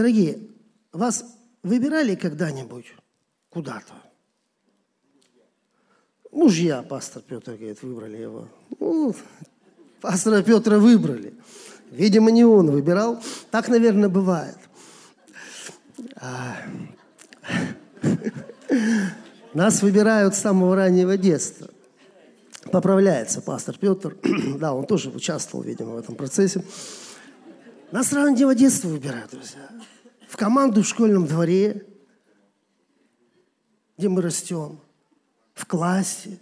Дорогие, вас выбирали когда-нибудь куда-то? Мужья, пастор Петр говорит, выбрали его. Ну, пастора Петра выбрали. Видимо, не он выбирал. Так, наверное, бывает. А... Нас выбирают с самого раннего детства. Поправляется пастор Петр. да, он тоже участвовал, видимо, в этом процессе. Нас с раннего детства выбирают, друзья. В команду в школьном дворе, где мы растем, в классе.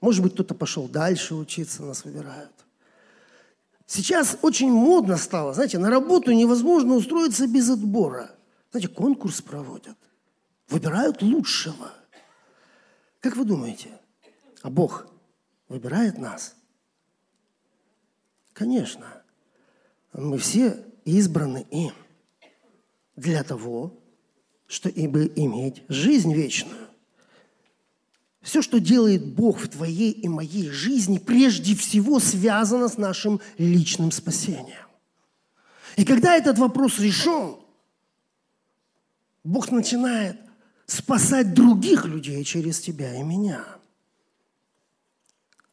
Может быть, кто-то пошел дальше учиться, нас выбирают. Сейчас очень модно стало, знаете, на работу невозможно устроиться без отбора. Знаете, конкурс проводят, выбирают лучшего. Как вы думаете, а Бог выбирает нас? Конечно. Мы все избраны им для того, чтобы иметь жизнь вечную. Все, что делает Бог в твоей и моей жизни, прежде всего связано с нашим личным спасением. И когда этот вопрос решен, Бог начинает спасать других людей через тебя и меня.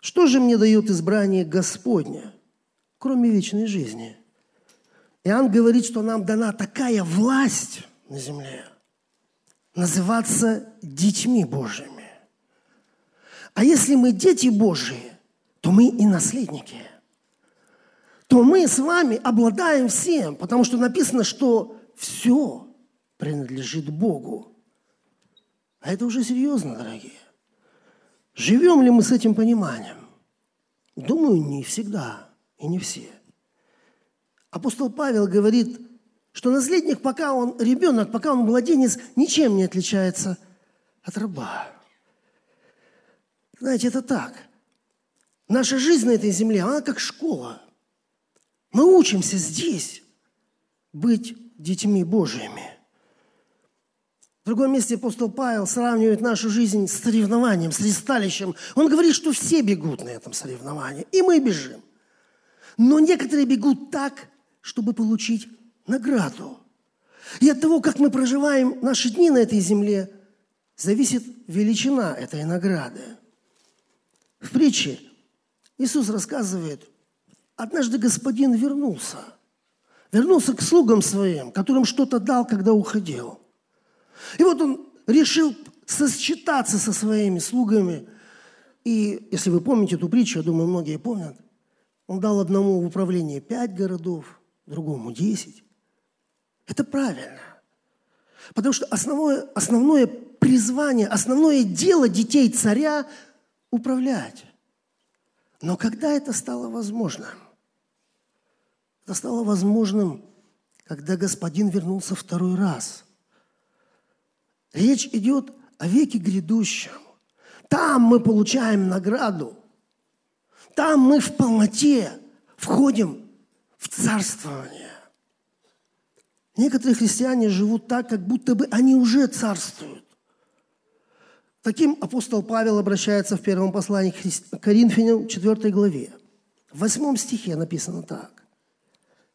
Что же мне дает избрание Господня, кроме вечной жизни? Иоанн говорит, что нам дана такая власть на земле, называться детьми Божьими. А если мы дети Божии, то мы и наследники. То мы с вами обладаем всем, потому что написано, что все принадлежит Богу. А это уже серьезно, дорогие. Живем ли мы с этим пониманием? Думаю, не всегда и не все. Апостол Павел говорит, что наследник, пока он ребенок, пока он младенец, ничем не отличается от раба. Знаете, это так. Наша жизнь на этой земле, она как школа. Мы учимся здесь быть детьми Божьими. В другом месте апостол Павел сравнивает нашу жизнь с соревнованием, с ресталищем. Он говорит, что все бегут на этом соревновании, и мы бежим. Но некоторые бегут так, чтобы получить награду. И от того, как мы проживаем наши дни на этой земле, зависит величина этой награды. В притче Иисус рассказывает, однажды господин вернулся. Вернулся к слугам своим, которым что-то дал, когда уходил. И вот он решил сосчитаться со своими слугами. И если вы помните эту притчу, я думаю, многие помнят, он дал одному в управление пять городов, другому десять. Это правильно. Потому что основное, основное призвание, основное дело детей царя управлять. Но когда это стало возможным? Это стало возможным, когда господин вернулся второй раз. Речь идет о веке грядущем. Там мы получаем награду. Там мы в полноте входим царствование. Некоторые христиане живут так, как будто бы они уже царствуют. Таким апостол Павел обращается в первом послании к Коринфянам, 4 главе. В 8 стихе написано так.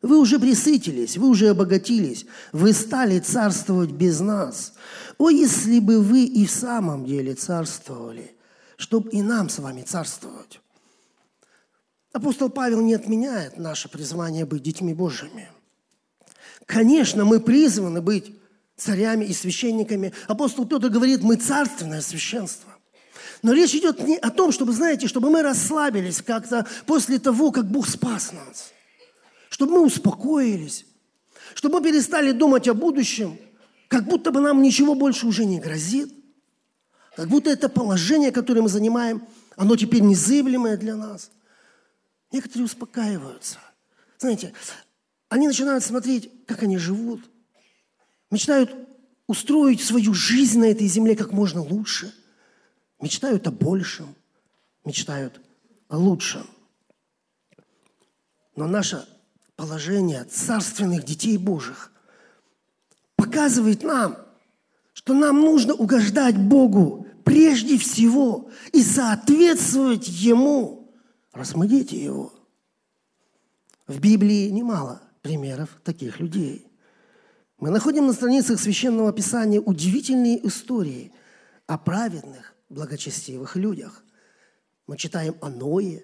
Вы уже присытились, вы уже обогатились, вы стали царствовать без нас. О, если бы вы и в самом деле царствовали, чтобы и нам с вами царствовать. Апостол Павел не отменяет наше призвание быть детьми Божьими. Конечно, мы призваны быть царями и священниками. Апостол Петр говорит, мы царственное священство. Но речь идет не о том, чтобы, знаете, чтобы мы расслабились как-то после того, как Бог спас нас. Чтобы мы успокоились. Чтобы мы перестали думать о будущем, как будто бы нам ничего больше уже не грозит. Как будто это положение, которое мы занимаем, оно теперь незыблемое для нас. Некоторые успокаиваются. Знаете, они начинают смотреть, как они живут, мечтают устроить свою жизнь на этой земле как можно лучше, мечтают о большем, мечтают о лучшем. Но наше положение царственных детей Божьих показывает нам, что нам нужно угождать Богу прежде всего и соответствовать Ему, дети Его. В Библии немало примеров таких людей – Мы находим на страницах Священного Писания удивительные истории о праведных, благочестивых людях. Мы читаем о Ное,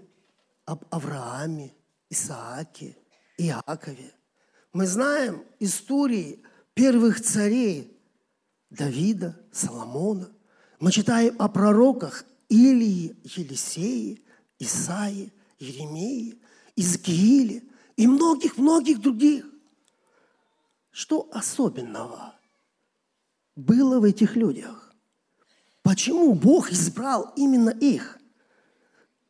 об Аврааме, Исааке, Иакове. Мы знаем истории первых царей Давида, Соломона. Мы читаем о пророках Илии, Елисеи, Исаии, Еремеи, Изгииле и многих-многих других. Что особенного было в этих людях? Почему Бог избрал именно их?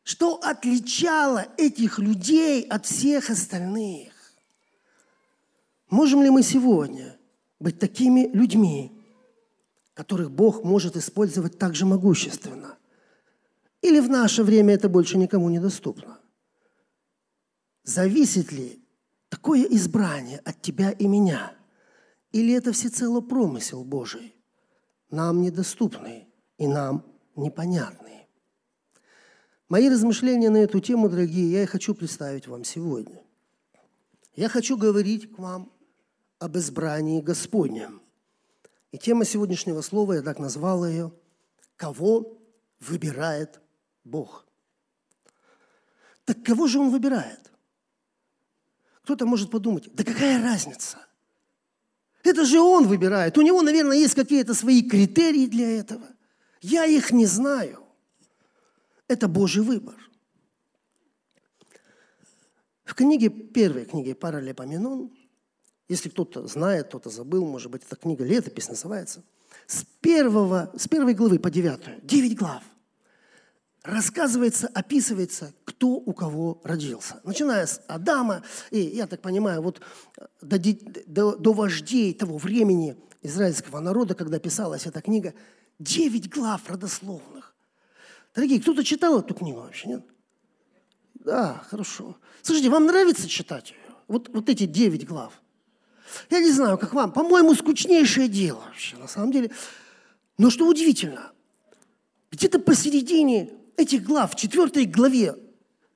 Что отличало этих людей от всех остальных? Можем ли мы сегодня быть такими людьми, которых Бог может использовать так же могущественно? Или в наше время это больше никому не доступно? Зависит ли такое избрание от тебя и меня? Или это всецело промысел Божий, нам недоступный и нам непонятный? Мои размышления на эту тему, дорогие, я и хочу представить вам сегодня. Я хочу говорить к вам об избрании Господнем. И тема сегодняшнего слова, я так назвал ее, «Кого выбирает Бог?» Так кого же Он выбирает? Кто-то может подумать, да какая разница? Это же он выбирает. У него, наверное, есть какие-то свои критерии для этого. Я их не знаю. Это Божий выбор. В книге, первой книге Паралепоменон, если кто-то знает, кто-то забыл, может быть, эта книга «Летопись» называется, с, первого, с первой главы по девятую, девять глав – рассказывается, описывается, кто у кого родился. Начиная с Адама, и, я так понимаю, вот э, до, до, до вождей того времени израильского народа, когда писалась эта книга, девять глав родословных. Дорогие, кто-то читал эту книгу вообще, нет? Да, хорошо. Слушайте, вам нравится читать ее? Вот, вот эти девять глав. Я не знаю, как вам. По-моему, скучнейшее дело вообще, на самом деле. Но что удивительно, где-то посередине этих глав, в четвертой главе,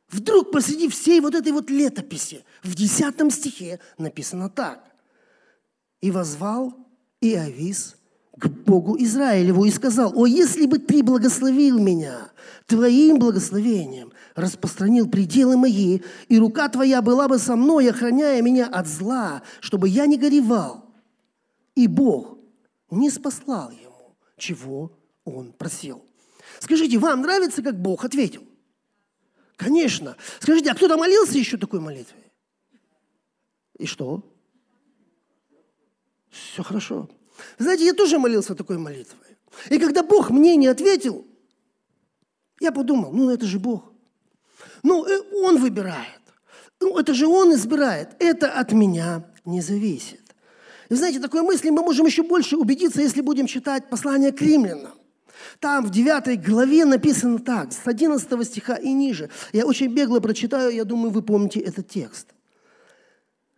вдруг посреди всей вот этой вот летописи, в десятом стихе написано так. «И возвал Иовис к Богу Израилеву и сказал, «О, если бы ты благословил меня твоим благословением, распространил пределы мои, и рука твоя была бы со мной, охраняя меня от зла, чтобы я не горевал». И Бог не спаслал ему, чего он просил. Скажите, вам нравится, как Бог ответил? Конечно. Скажите, а кто-то молился еще такой молитвой? И что? Все хорошо. Знаете, я тоже молился такой молитвой. И когда Бог мне не ответил, я подумал, ну это же Бог. Ну, э, Он выбирает. Ну, это же Он избирает. Это от меня не зависит. И знаете, такой мысли мы можем еще больше убедиться, если будем читать послание к римлянам. Там в 9 главе написано так, с 11 стиха и ниже. Я очень бегло прочитаю, я думаю, вы помните этот текст.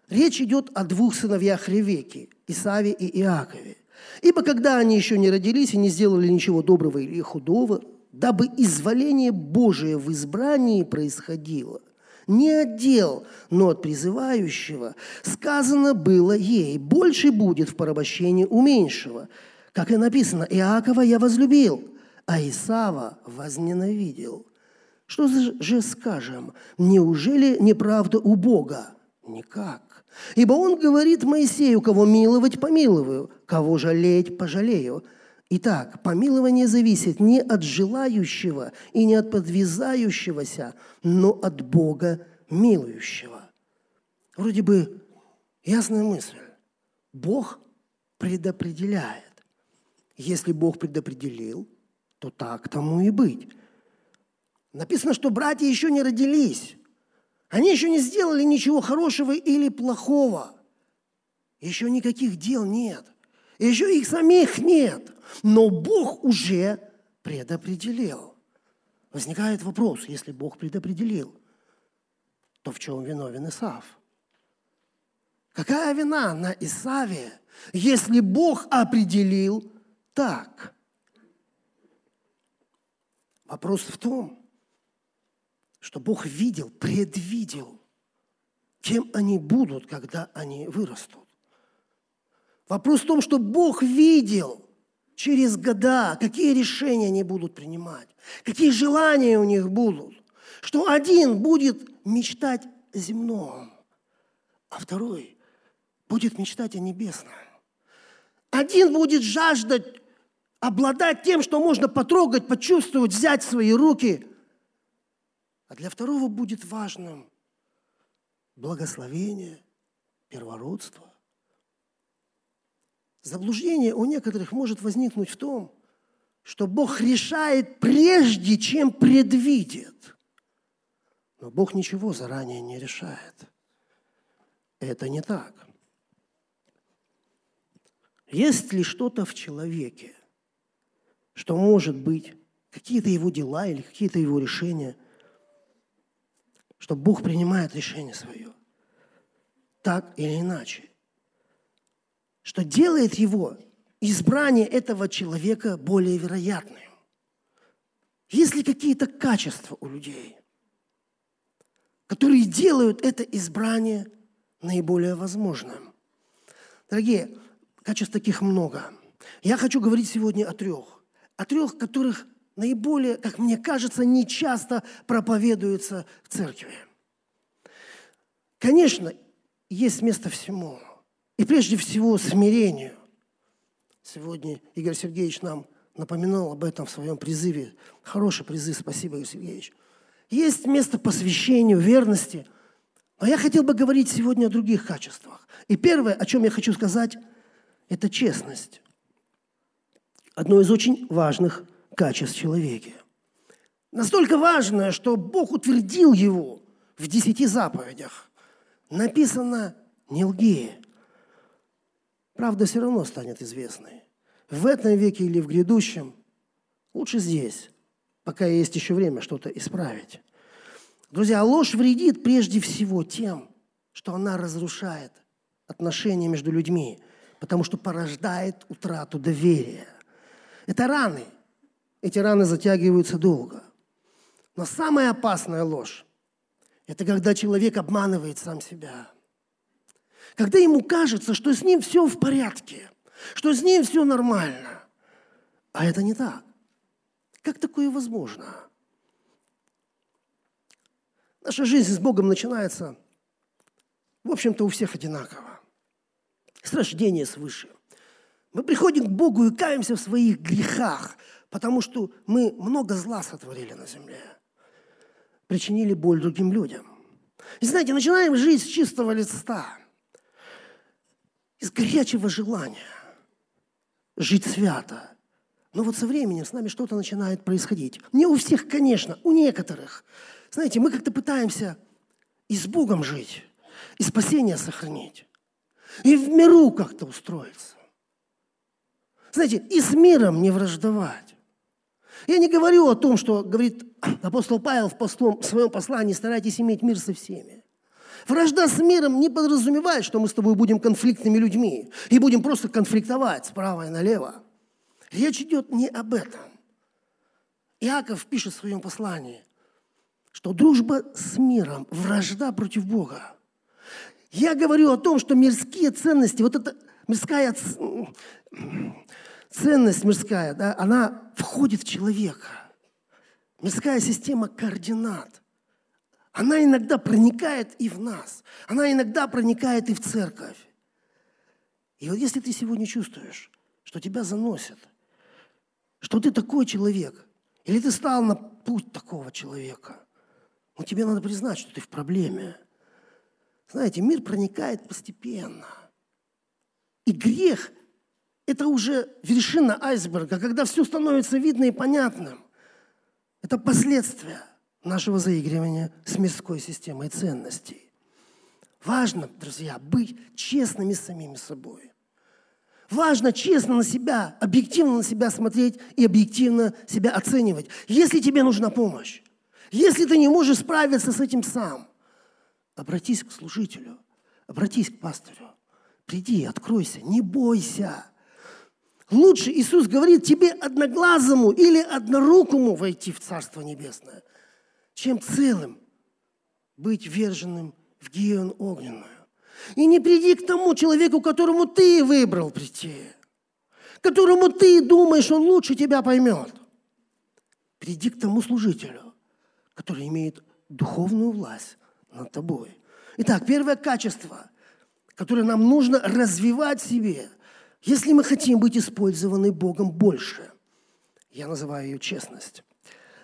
Речь идет о двух сыновьях Ревеки, Исаве и Иакове. Ибо когда они еще не родились и не сделали ничего доброго или худого, дабы изволение Божие в избрании происходило, не от дел, но от призывающего, сказано было ей, больше будет в порабощении у меньшего – как и написано, Иакова я возлюбил, а Исава возненавидел. Что же скажем? Неужели неправда у Бога? Никак. Ибо он говорит Моисею, кого миловать, помилую, кого жалеть, пожалею. Итак, помилование зависит не от желающего и не от подвязающегося, но от Бога милующего. Вроде бы ясная мысль. Бог предопределяет. Если Бог предопределил, то так тому и быть. Написано, что братья еще не родились. Они еще не сделали ничего хорошего или плохого. Еще никаких дел нет. Еще их самих нет. Но Бог уже предопределил. Возникает вопрос, если Бог предопределил, то в чем виновен Исав? Какая вина на Исаве, если Бог определил так. Вопрос в том, что Бог видел, предвидел, кем они будут, когда они вырастут. Вопрос в том, что Бог видел через года, какие решения они будут принимать, какие желания у них будут. Что один будет мечтать о земном, а второй будет мечтать о небесном. Один будет жаждать обладать тем, что можно потрогать, почувствовать, взять в свои руки. А для второго будет важным благословение, первородство. Заблуждение у некоторых может возникнуть в том, что Бог решает прежде, чем предвидит. Но Бог ничего заранее не решает. Это не так. Есть ли что-то в человеке, что может быть, какие-то его дела или какие-то его решения, что Бог принимает решение свое, так или иначе, что делает его избрание этого человека более вероятным. Есть ли какие-то качества у людей, которые делают это избрание наиболее возможным? Дорогие, качеств таких много. Я хочу говорить сегодня о трех о трех, которых наиболее, как мне кажется, не часто проповедуются в церкви. Конечно, есть место всему. И прежде всего смирению. Сегодня Игорь Сергеевич нам напоминал об этом в своем призыве. Хороший призыв, спасибо, Игорь Сергеевич. Есть место посвящению, верности. Но я хотел бы говорить сегодня о других качествах. И первое, о чем я хочу сказать, это честность одно из очень важных качеств человека. Настолько важное, что Бог утвердил его в десяти заповедях. Написано «не лги». Правда все равно станет известной. В этом веке или в грядущем. Лучше здесь, пока есть еще время что-то исправить. Друзья, ложь вредит прежде всего тем, что она разрушает отношения между людьми, потому что порождает утрату доверия. Это раны. Эти раны затягиваются долго. Но самая опасная ложь – это когда человек обманывает сам себя. Когда ему кажется, что с ним все в порядке, что с ним все нормально. А это не так. Как такое возможно? Наша жизнь с Богом начинается, в общем-то, у всех одинаково. С рождения свыше. Мы приходим к Богу и каемся в своих грехах, потому что мы много зла сотворили на земле. Причинили боль другим людям. И знаете, начинаем жить с чистого листа, из горячего желания жить свято. Но вот со временем с нами что-то начинает происходить. Не у всех, конечно, у некоторых. Знаете, мы как-то пытаемся и с Богом жить, и спасение сохранить, и в миру как-то устроиться. Знаете, и с миром не враждовать. Я не говорю о том, что говорит апостол Павел в, послом, в своем послании, старайтесь иметь мир со всеми. Вражда с миром не подразумевает, что мы с тобой будем конфликтными людьми и будем просто конфликтовать справа и налево. Речь идет не об этом. Иаков пишет в своем послании, что дружба с миром, вражда против Бога. Я говорю о том, что мирские ценности, вот эта мирская ценность мирская, да, она входит в человека. Мирская система координат. Она иногда проникает и в нас. Она иногда проникает и в церковь. И вот если ты сегодня чувствуешь, что тебя заносят, что ты такой человек, или ты стал на путь такого человека, ну тебе надо признать, что ты в проблеме. Знаете, мир проникает постепенно. И грех – это уже вершина айсберга, когда все становится видно и понятным. Это последствия нашего заигрывания с мирской системой ценностей. Важно, друзья, быть честными с самими собой. Важно честно на себя, объективно на себя смотреть и объективно себя оценивать. Если тебе нужна помощь, если ты не можешь справиться с этим сам, обратись к служителю, обратись к пастырю. Приди, откройся, не бойся. Лучше Иисус говорит тебе одноглазому или однорукому войти в Царство Небесное, чем целым быть верженным в гиен огненную. И не приди к тому человеку, которому ты выбрал прийти, которому ты думаешь, он лучше тебя поймет. Приди к тому служителю, который имеет духовную власть над тобой. Итак, первое качество, которое нам нужно развивать в себе, если мы хотим быть использованы Богом больше. Я называю ее честность.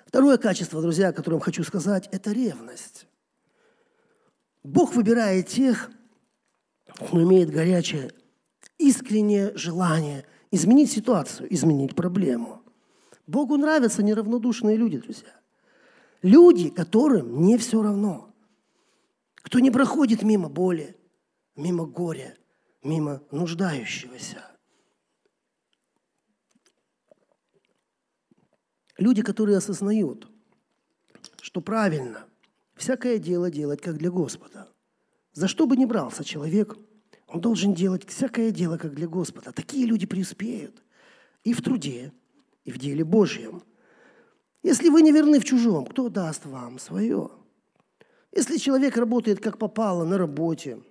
Второе качество, друзья, о котором хочу сказать, это ревность. Бог выбирает тех, кто имеет горячее, искреннее желание изменить ситуацию, изменить проблему. Богу нравятся неравнодушные люди, друзья. Люди, которым не все равно. Кто не проходит мимо боли, мимо горя, мимо нуждающегося. Люди, которые осознают, что правильно всякое дело делать как для Господа. За что бы ни брался человек, он должен делать всякое дело как для Господа. Такие люди преуспеют и в труде, и в деле Божьем. Если вы не верны в чужом, кто даст вам свое? Если человек работает как попало на работе,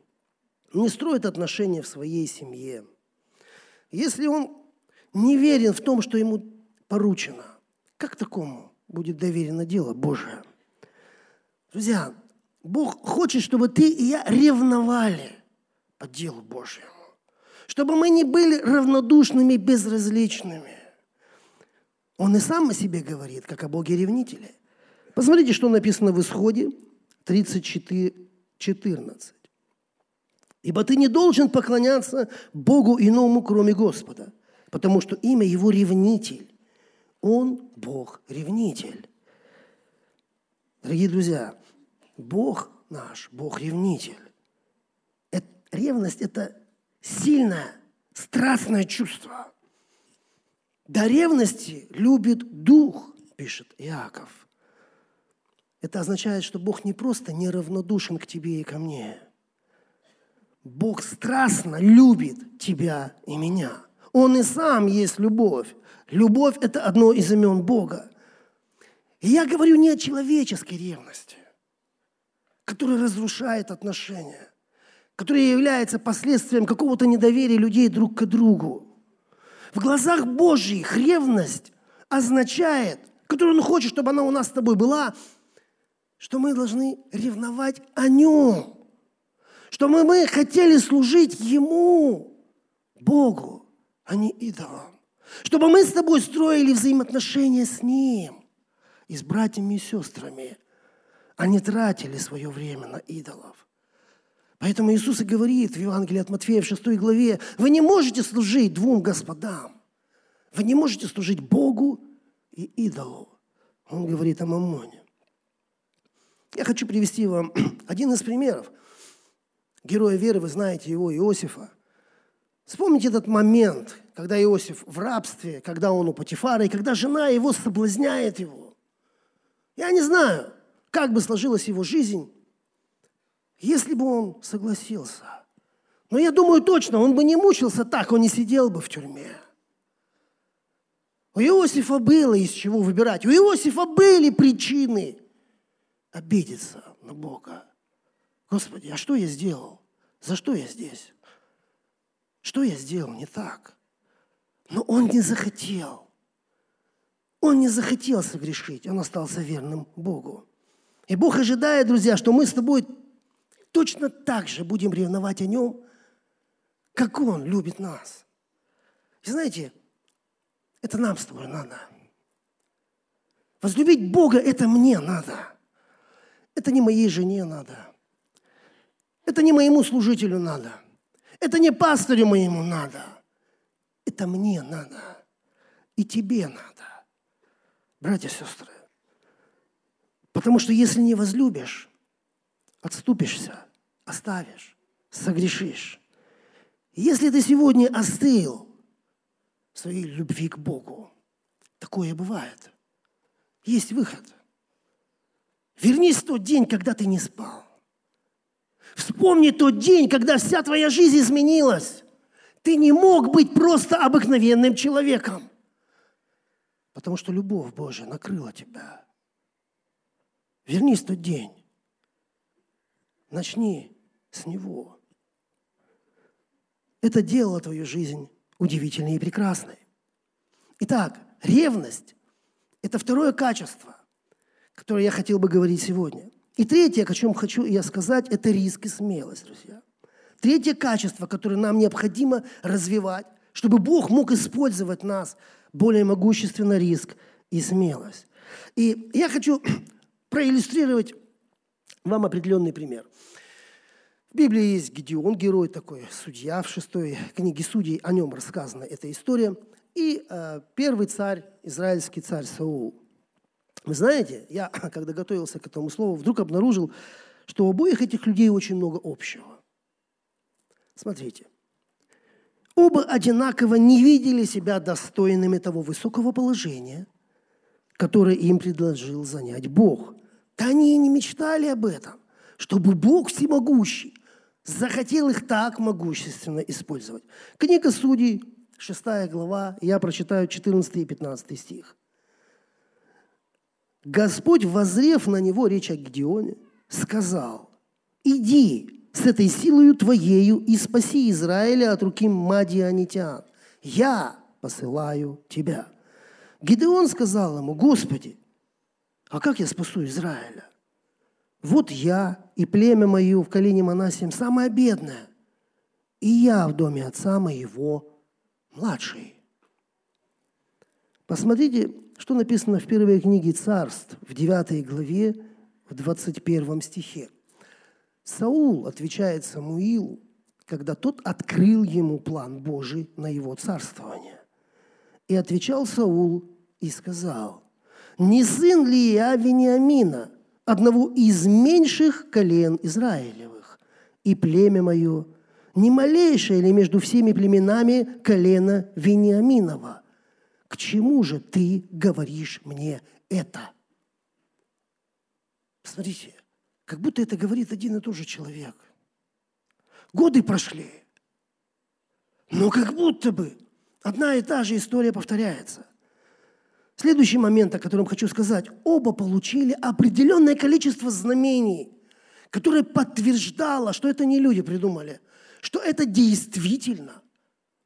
не строит отношения в своей семье, если он не верен в том, что ему поручено, как такому будет доверено дело Божие? Друзья, Бог хочет, чтобы ты и я ревновали по делу Божьему. Чтобы мы не были равнодушными, безразличными. Он и сам о себе говорит, как о Боге-ревнителе. Посмотрите, что написано в Исходе 34, 14. «Ибо ты не должен поклоняться Богу иному, кроме Господа, потому что имя Его ревнитель, он Бог-ревнитель. Дорогие друзья, Бог наш, Бог-ревнитель. Это, ревность – это сильное, страстное чувство. До ревности любит дух, пишет Иаков. Это означает, что Бог не просто неравнодушен к тебе и ко мне. Бог страстно любит тебя и меня. Он и сам есть любовь. Любовь – это одно из имен Бога. И я говорю не о человеческой ревности, которая разрушает отношения, которая является последствием какого-то недоверия людей друг к другу. В глазах Божьих ревность означает, которую Он хочет, чтобы она у нас с тобой была, что мы должны ревновать о Нем, что мы, мы хотели служить Ему, Богу, а не идолам. Чтобы мы с тобой строили взаимоотношения с Ним и с братьями и сестрами, а не тратили свое время на идолов. Поэтому Иисус и говорит в Евангелии от Матфея в 6 главе, вы не можете служить двум господам. Вы не можете служить Богу и идолу. Он говорит о Мамоне. Я хочу привести вам один из примеров. Героя веры, вы знаете его, Иосифа. Вспомните этот момент, когда Иосиф в рабстве, когда он у Патифара, и когда жена его соблазняет его. Я не знаю, как бы сложилась его жизнь, если бы он согласился. Но я думаю точно, он бы не мучился так, он не сидел бы в тюрьме. У Иосифа было из чего выбирать. У Иосифа были причины обидеться на Бога. Господи, а что я сделал? За что я здесь? Что я сделал не так? Но он не захотел. Он не захотел согрешить, он остался верным Богу. И Бог ожидает, друзья, что мы с тобой точно так же будем ревновать о нем, как он любит нас. И знаете, это нам с тобой надо. Возлюбить Бога – это мне надо. Это не моей жене надо. Это не моему служителю надо. Это не пастырю моему надо. Это мне надо. И тебе надо. Братья и сестры. Потому что если не возлюбишь, отступишься, оставишь, согрешишь. Если ты сегодня остыл в своей любви к Богу, такое бывает. Есть выход. Вернись в тот день, когда ты не спал. Вспомни тот день, когда вся твоя жизнь изменилась. Ты не мог быть просто обыкновенным человеком, потому что любовь Божья накрыла тебя. Вернись в тот день. Начни с него. это делало твою жизнь удивительной и прекрасной. Итак, ревность – это второе качество, которое я хотел бы говорить сегодня. И третье, о чем хочу я сказать, это риск и смелость, друзья. Третье качество, которое нам необходимо развивать, чтобы Бог мог использовать нас более могущественно риск и смелость. И я хочу проиллюстрировать вам определенный пример. В Библии есть Гедеон, герой такой, судья в шестой книге судей, о нем рассказана эта история. И э, первый царь, израильский царь Саул. Вы знаете, я, когда готовился к этому слову, вдруг обнаружил, что у обоих этих людей очень много общего. Смотрите – Оба одинаково не видели себя достойными того высокого положения, которое им предложил занять Бог. Да они и не мечтали об этом, чтобы Бог всемогущий захотел их так могущественно использовать. Книга Судей, 6 глава, я прочитаю 14 и 15 стих. Господь, возрев на него, речь о Гедеоне, сказал, «Иди, с этой силою Твоею и спаси Израиля от руки Мадианитян. Я посылаю Тебя». Гидеон сказал ему, «Господи, а как я спасу Израиля? Вот я и племя мое в колене Манасием самое бедное, и я в доме отца моего младший». Посмотрите, что написано в первой книге царств, в 9 главе, в 21 стихе. Саул отвечает Самуилу, когда тот открыл ему план Божий на его царствование. И отвечал Саул и сказал, «Не сын ли я Вениамина, одного из меньших колен Израилевых, и племя мое, не малейшее ли между всеми племенами колено Вениаминова? Чему же ты говоришь мне это?» Смотрите, как будто это говорит один и тот же человек. Годы прошли, но как будто бы одна и та же история повторяется. Следующий момент, о котором хочу сказать. Оба получили определенное количество знамений, которое подтверждало, что это не люди придумали, что это действительно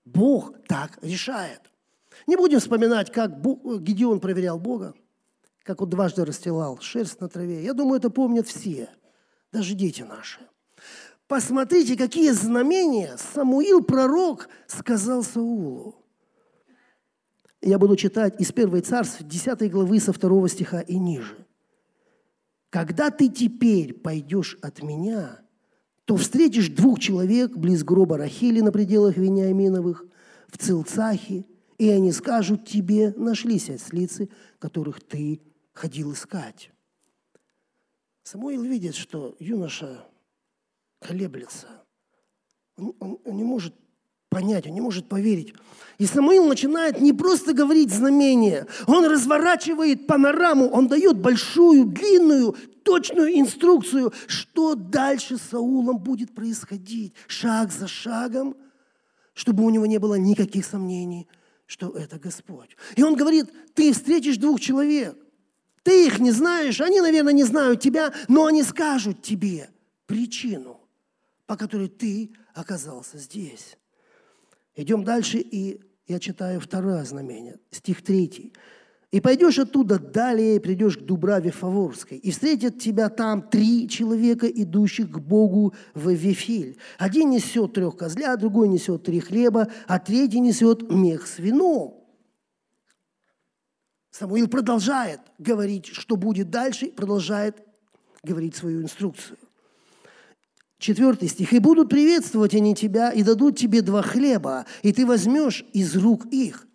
Бог так решает. Не будем вспоминать, как Гедеон проверял Бога как он дважды расстилал шерсть на траве. Я думаю, это помнят все, даже дети наши. Посмотрите, какие знамения Самуил, пророк, сказал Саулу. Я буду читать из первой царств 10 главы со второго стиха и ниже. «Когда ты теперь пойдешь от меня, то встретишь двух человек близ гроба Рахили на пределах Вениаминовых, в Цилцахе, и они скажут тебе, нашлись ослицы, которых ты ходил искать. Самуил видит, что юноша колеблется. Он, он, он не может понять, он не может поверить. И Самуил начинает не просто говорить знамения, он разворачивает панораму, он дает большую, длинную, точную инструкцию, что дальше с Саулом будет происходить, шаг за шагом, чтобы у него не было никаких сомнений, что это Господь. И он говорит, ты встретишь двух человек, ты их не знаешь, они, наверное, не знают тебя, но они скажут тебе причину, по которой ты оказался здесь. Идем дальше, и я читаю второе знамение, стих третий. «И пойдешь оттуда далее, придешь к Дубраве Фаворской, и встретят тебя там три человека, идущих к Богу в Вифиль. Один несет трех козля, другой несет три хлеба, а третий несет мех с вином. Самуил продолжает говорить, что будет дальше, продолжает говорить свою инструкцию. Четвертый стих. «И будут приветствовать они тебя, и дадут тебе два хлеба, и ты возьмешь из рук их».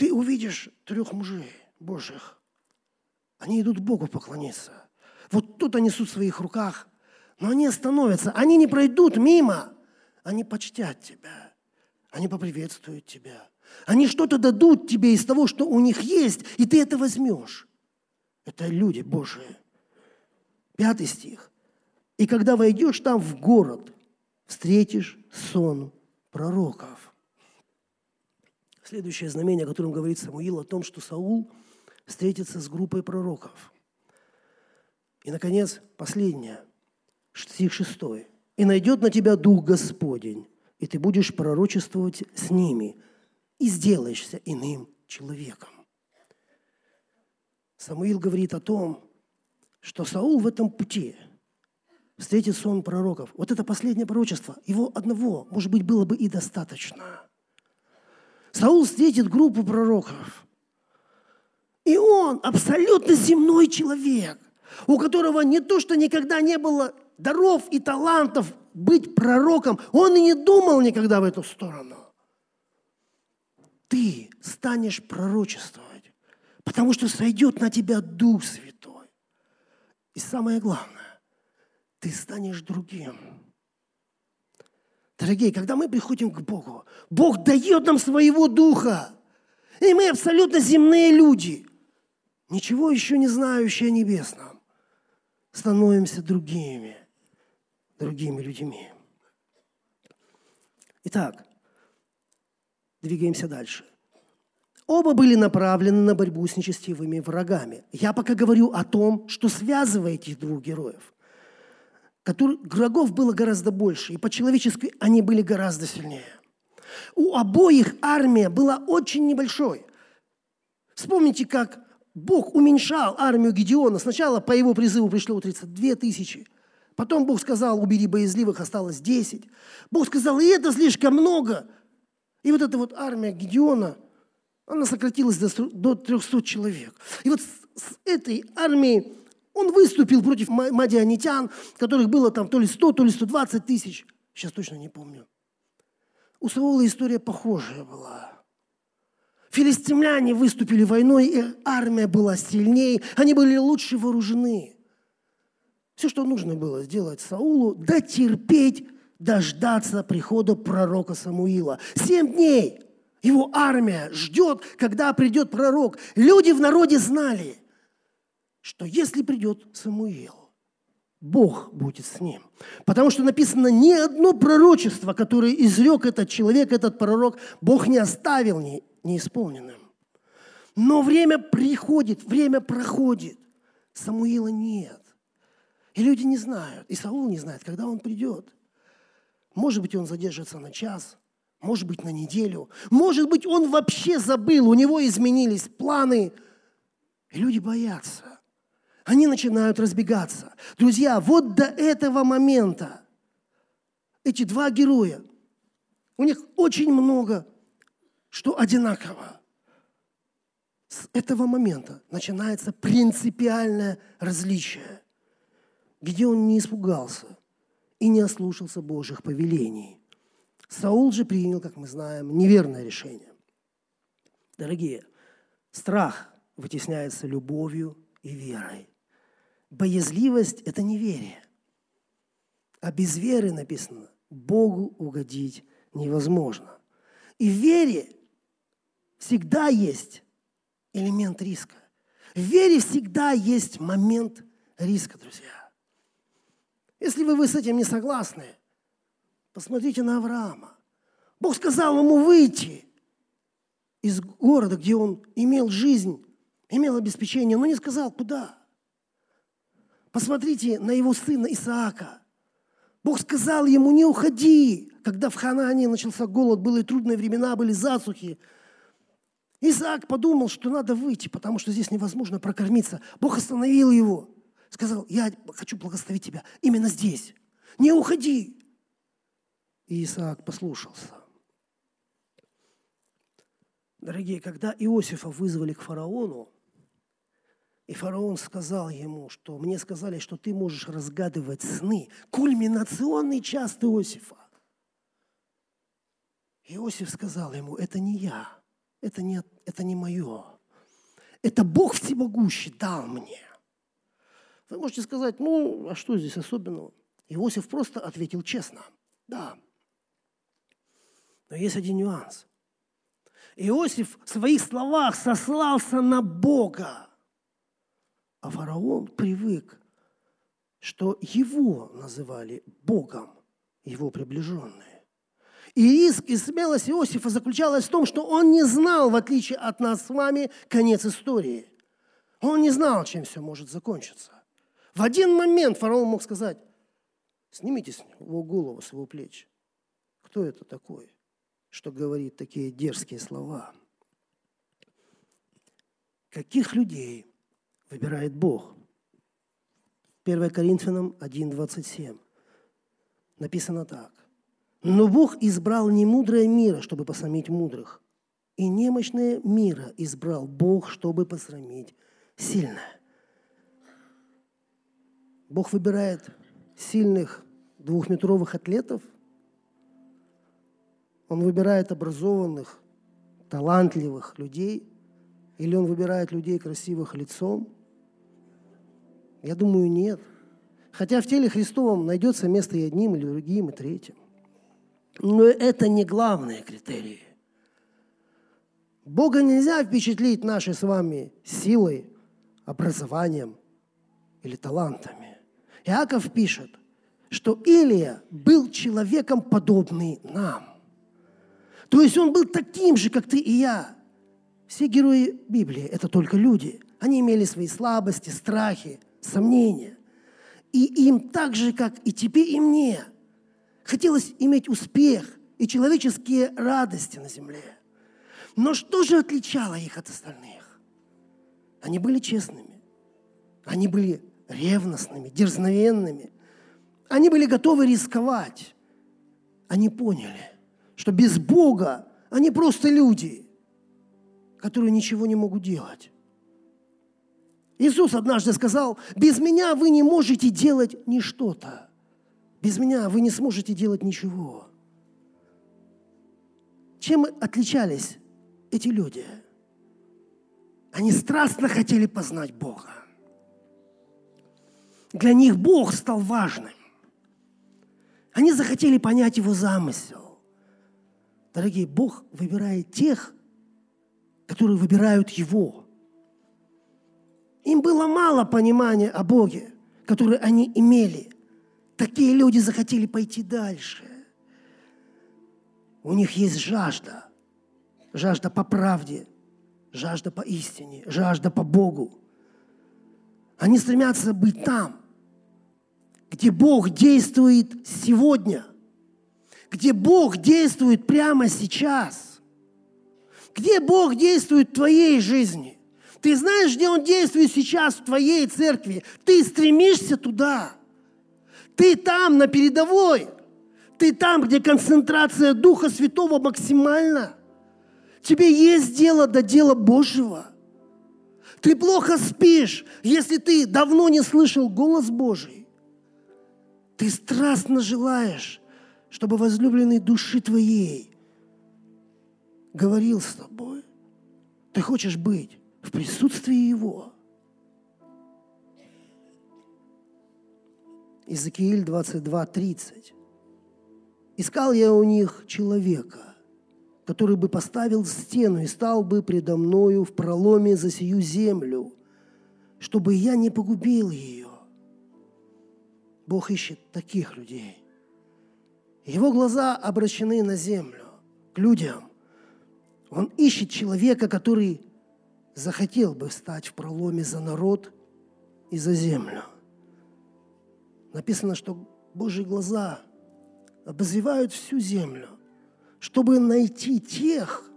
Ты увидишь трех мужей Божьих. Они идут Богу поклониться. Вот тут они несут в своих руках, но они остановятся. Они не пройдут мимо. Они почтят тебя. Они поприветствуют тебя. Они что-то дадут тебе из того, что у них есть, и ты это возьмешь. Это люди Божии. Пятый стих. И когда войдешь там в город, встретишь сон пророков. Следующее знамение, о котором говорит Самуил, о том, что Саул встретится с группой пророков. И, наконец, последнее, стих шестой. «И найдет на тебя Дух Господень, и ты будешь пророчествовать с ними, и сделаешься иным человеком. Самуил говорит о том, что Саул в этом пути встретит сон пророков. Вот это последнее пророчество, его одного, может быть, было бы и достаточно. Саул встретит группу пророков. И он абсолютно земной человек, у которого не то, что никогда не было даров и талантов быть пророком, он и не думал никогда в эту сторону. Ты станешь пророчествовать, потому что сойдет на тебя Дух Святой. И самое главное, ты станешь другим. Дорогие, когда мы приходим к Богу, Бог дает нам своего Духа. И мы абсолютно земные люди, ничего еще не знающие о небесном, становимся другими другими людьми. Итак, двигаемся дальше. Оба были направлены на борьбу с нечестивыми врагами. Я пока говорю о том, что связывает этих двух героев. Который, врагов было гораздо больше, и по-человечески они были гораздо сильнее. У обоих армия была очень небольшой. Вспомните, как Бог уменьшал армию Гедеона. Сначала по его призыву пришло 32 тысячи – Потом Бог сказал, убери боязливых, осталось 10. Бог сказал, и это слишком много. И вот эта вот армия Гедеона, она сократилась до 300 человек. И вот с этой армией он выступил против мадианитян, которых было там то ли 100, то ли 120 тысяч. Сейчас точно не помню. У Саула история похожая была. Филистимляне выступили войной, и армия была сильнее, они были лучше вооружены. Все, что нужно было сделать Саулу, дотерпеть, дождаться прихода пророка Самуила. Семь дней его армия ждет, когда придет пророк. Люди в народе знали, что если придет Самуил, Бог будет с ним. Потому что написано, ни одно пророчество, которое изрек этот человек, этот пророк, Бог не оставил не, неисполненным. Но время приходит, время проходит. Самуила нет. И люди не знают, и Саул не знает, когда он придет. Может быть, он задержится на час, может быть, на неделю, может быть, он вообще забыл, у него изменились планы. И люди боятся. Они начинают разбегаться. Друзья, вот до этого момента эти два героя, у них очень много, что одинаково. С этого момента начинается принципиальное различие где он не испугался и не ослушался Божьих повелений. Саул же принял, как мы знаем, неверное решение. Дорогие, страх вытесняется любовью и верой. Боязливость – это неверие. А без веры написано, Богу угодить невозможно. И в вере всегда есть элемент риска. В вере всегда есть момент риска, друзья. Если вы, вы с этим не согласны, посмотрите на Авраама. Бог сказал ему выйти из города, где он имел жизнь, имел обеспечение, но не сказал, куда. Посмотрите на его сына Исаака. Бог сказал ему, не уходи, когда в Ханане начался голод, были трудные времена, были засухи. Исаак подумал, что надо выйти, потому что здесь невозможно прокормиться. Бог остановил его сказал, я хочу благословить тебя именно здесь. Не уходи. И Исаак послушался. Дорогие, когда Иосифа вызвали к фараону, и фараон сказал ему, что мне сказали, что ты можешь разгадывать сны. Кульминационный час Иосифа. Иосиф сказал ему, это не я, это не, это не мое. Это Бог всемогущий дал мне. Вы можете сказать, ну, а что здесь особенного? Иосиф просто ответил честно. Да. Но есть один нюанс. Иосиф в своих словах сослался на Бога. А фараон привык, что его называли Богом, его приближенные. И риск и смелость Иосифа заключалась в том, что он не знал, в отличие от нас с вами, конец истории. Он не знал, чем все может закончиться. В один момент фараон мог сказать, снимите с него голову с его плеч. Кто это такой, что говорит такие дерзкие слова? Каких людей выбирает Бог? 1 Коринфянам 1.27 написано так. «Но Бог избрал не мудрое мира, чтобы посрамить мудрых, и немощное мира избрал Бог, чтобы посрамить сильное». Бог выбирает сильных двухметровых атлетов, Он выбирает образованных, талантливых людей, или Он выбирает людей красивых лицом? Я думаю, нет. Хотя в теле Христовом найдется место и одним, и другим, и третьим. Но это не главные критерии. Бога нельзя впечатлить нашей с вами силой, образованием или талантами. Иаков пишет, что Илия был человеком, подобный нам. То есть он был таким же, как ты и я. Все герои Библии – это только люди. Они имели свои слабости, страхи, сомнения. И им так же, как и тебе, и мне, хотелось иметь успех и человеческие радости на земле. Но что же отличало их от остальных? Они были честными. Они были ревностными, дерзновенными. Они были готовы рисковать. Они поняли, что без Бога они просто люди, которые ничего не могут делать. Иисус однажды сказал, без меня вы не можете делать ни что-то. Без меня вы не сможете делать ничего. Чем отличались эти люди? Они страстно хотели познать Бога. Для них Бог стал важным. Они захотели понять Его замысел. Дорогие, Бог выбирает тех, которые выбирают Его. Им было мало понимания о Боге, которое они имели. Такие люди захотели пойти дальше. У них есть жажда. Жажда по правде, жажда по истине, жажда по Богу. Они стремятся быть там, где Бог действует сегодня, где Бог действует прямо сейчас, где Бог действует в твоей жизни. Ты знаешь, где Он действует сейчас в твоей церкви. Ты стремишься туда. Ты там, на передовой. Ты там, где концентрация Духа Святого максимальна. Тебе есть дело до дела Божьего. Ты плохо спишь, если ты давно не слышал голос Божий. Ты страстно желаешь, чтобы возлюбленный души твоей говорил с тобой. Ты хочешь быть в присутствии Его. Иезекииль 22, 30. «Искал я у них человека, который бы поставил стену и стал бы предо мною в проломе за сию землю, чтобы я не погубил ее. Бог ищет таких людей. Его глаза обращены на землю, к людям. Он ищет человека, который захотел бы стать в проломе за народ и за землю. Написано, что Божьи глаза обозревают всю землю, чтобы найти тех,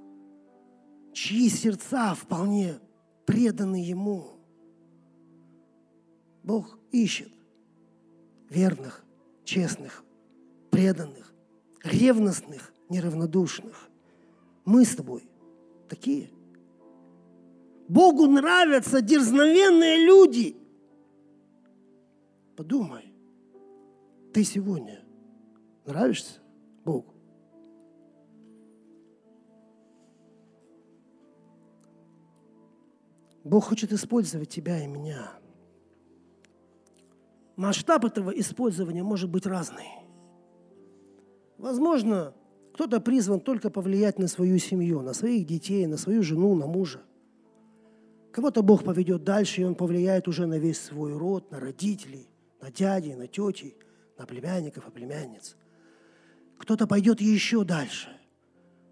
чьи сердца вполне преданы Ему. Бог ищет верных, честных, преданных, ревностных, неравнодушных. Мы с тобой такие. Богу нравятся дерзновенные люди. Подумай, ты сегодня нравишься Богу? Бог хочет использовать тебя и меня – масштаб этого использования может быть разный. Возможно, кто-то призван только повлиять на свою семью, на своих детей, на свою жену, на мужа. Кого-то Бог поведет дальше, и он повлияет уже на весь свой род, на родителей, на дядей, на тетей, на племянников и племянниц. Кто-то пойдет еще дальше.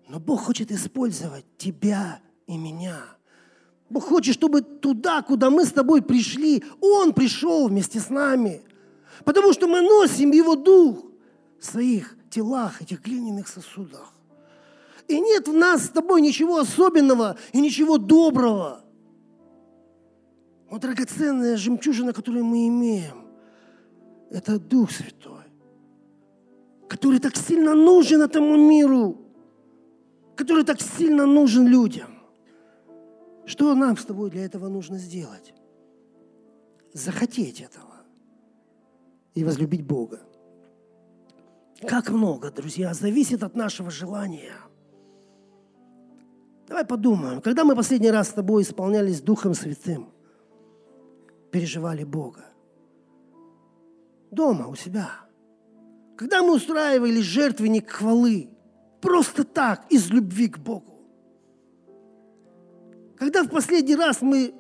Но Бог хочет использовать тебя и меня – Бог хочет, чтобы туда, куда мы с тобой пришли, Он пришел вместе с нами. Потому что мы носим Его Дух в своих телах, этих глиняных сосудах. И нет в нас с тобой ничего особенного и ничего доброго. Вот драгоценная жемчужина, которую мы имеем, это Дух Святой, который так сильно нужен этому миру, который так сильно нужен людям. Что нам с тобой для этого нужно сделать? Захотеть этого и возлюбить Бога. Как много, друзья, зависит от нашего желания. Давай подумаем, когда мы последний раз с тобой исполнялись Духом Святым, переживали Бога? Дома, у себя. Когда мы устраивали жертвенник хвалы, просто так, из любви к Богу. Когда в последний раз мы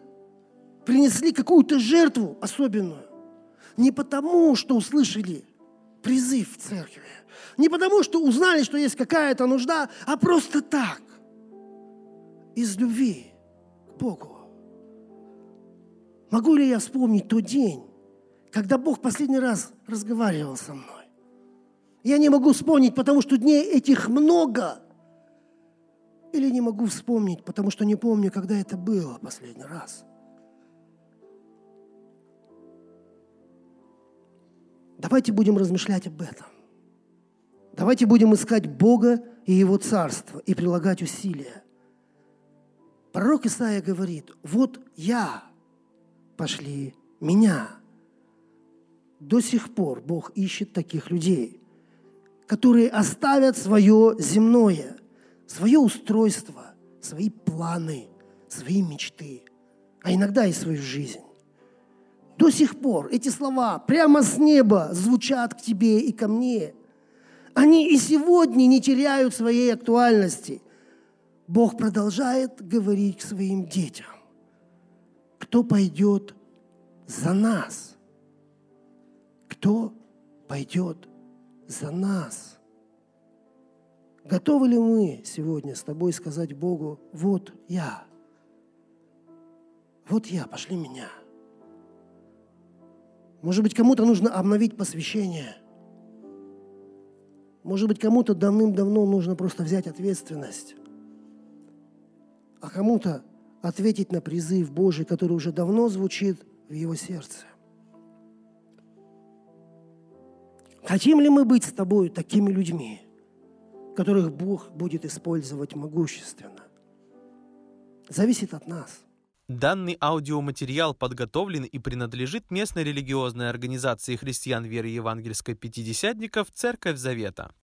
принесли какую-то жертву особенную, не потому, что услышали призыв в церкви, не потому, что узнали, что есть какая-то нужда, а просто так, из любви к Богу. Могу ли я вспомнить тот день, когда Бог последний раз разговаривал со мной? Я не могу вспомнить, потому что дней этих много – или не могу вспомнить, потому что не помню, когда это было последний раз. Давайте будем размышлять об этом. Давайте будем искать Бога и Его Царство и прилагать усилия. Пророк Исаия говорит, вот я, пошли меня. До сих пор Бог ищет таких людей, которые оставят свое земное – свое устройство, свои планы, свои мечты, а иногда и свою жизнь. До сих пор эти слова прямо с неба звучат к тебе и ко мне. Они и сегодня не теряют своей актуальности. Бог продолжает говорить к своим детям. Кто пойдет за нас? Кто пойдет за нас? Готовы ли мы сегодня с тобой сказать Богу, вот я, вот я, пошли меня. Может быть, кому-то нужно обновить посвящение. Может быть, кому-то давным-давно нужно просто взять ответственность. А кому-то ответить на призыв Божий, который уже давно звучит в его сердце. Хотим ли мы быть с тобой такими людьми? которых Бог будет использовать могущественно. Зависит от нас. Данный аудиоматериал подготовлен и принадлежит местной религиозной организации христиан веры евангельской пятидесятников «Церковь Завета».